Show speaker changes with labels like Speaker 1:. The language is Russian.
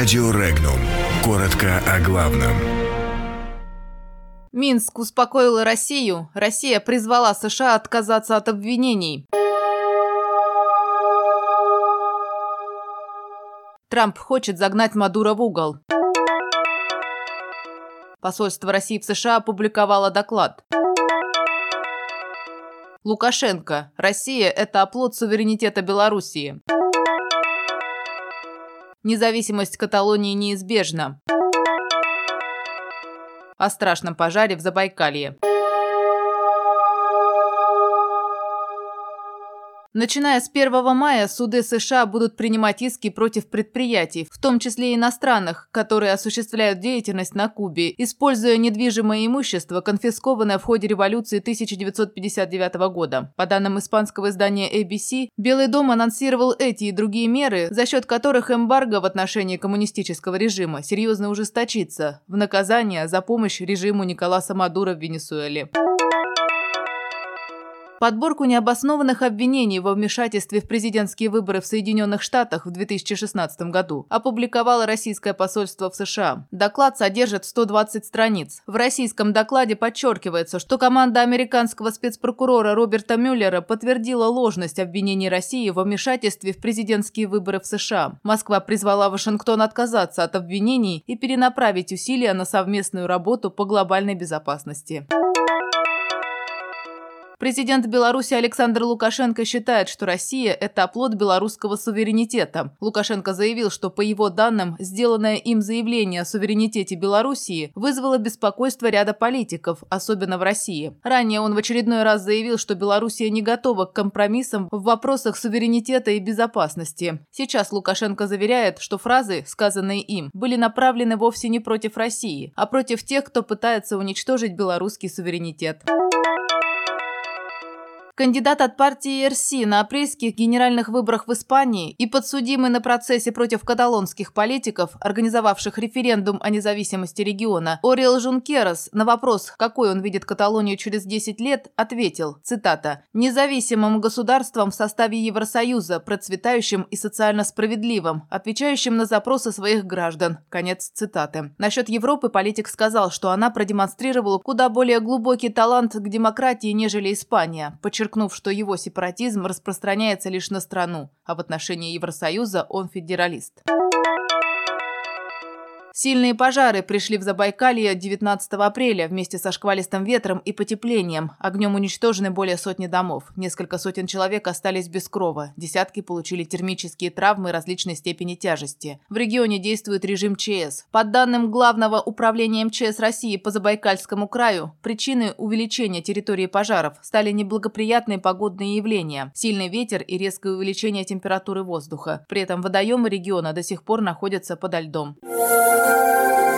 Speaker 1: Радио Регнум. Коротко о главном.
Speaker 2: Минск успокоил Россию. Россия призвала США отказаться от обвинений. Трамп хочет загнать Мадуро в угол. Посольство России в США опубликовало доклад. Лукашенко. Россия – это оплот суверенитета Белоруссии. Независимость Каталонии неизбежна. О страшном пожаре в Забайкалье. Начиная с 1 мая суды США будут принимать иски против предприятий, в том числе иностранных, которые осуществляют деятельность на Кубе, используя недвижимое имущество, конфискованное в ходе революции 1959 года. По данным испанского издания ABC, Белый дом анонсировал эти и другие меры, за счет которых эмбарго в отношении коммунистического режима серьезно ужесточится в наказание за помощь режиму Николаса Мадуро в Венесуэле. Подборку необоснованных обвинений во вмешательстве в президентские выборы в Соединенных Штатах в 2016 году опубликовало российское посольство в США. Доклад содержит 120 страниц. В российском докладе подчеркивается, что команда американского спецпрокурора Роберта Мюллера подтвердила ложность обвинений России во вмешательстве в президентские выборы в США. Москва призвала Вашингтон отказаться от обвинений и перенаправить усилия на совместную работу по глобальной безопасности. Президент Беларуси Александр Лукашенко считает, что Россия – это оплот белорусского суверенитета. Лукашенко заявил, что, по его данным, сделанное им заявление о суверенитете Белоруссии вызвало беспокойство ряда политиков, особенно в России. Ранее он в очередной раз заявил, что Белоруссия не готова к компромиссам в вопросах суверенитета и безопасности. Сейчас Лукашенко заверяет, что фразы, сказанные им, были направлены вовсе не против России, а против тех, кто пытается уничтожить белорусский суверенитет. Кандидат от партии РС на апрельских генеральных выборах в Испании и подсудимый на процессе против каталонских политиков, организовавших референдум о независимости региона, Ориэл Жункерас на вопрос, какой он видит Каталонию через 10 лет, ответил, цитата, «независимым государством в составе Евросоюза, процветающим и социально справедливым, отвечающим на запросы своих граждан». Конец цитаты. Насчет Европы политик сказал, что она продемонстрировала куда более глубокий талант к демократии, нежели Испания, подчеркнув, подчеркнув, что его сепаратизм распространяется лишь на страну, а в отношении Евросоюза он федералист. Сильные пожары пришли в Забайкалье 19 апреля вместе со шквалистым ветром и потеплением. Огнем уничтожены более сотни домов. Несколько сотен человек остались без крова. Десятки получили термические травмы различной степени тяжести. В регионе действует режим ЧС. По данным Главного управления МЧС России по Забайкальскому краю, причиной увеличения территории пожаров стали неблагоприятные погодные явления, сильный ветер и резкое увеличение температуры воздуха. При этом водоемы региона до сих пор находятся подо льдом.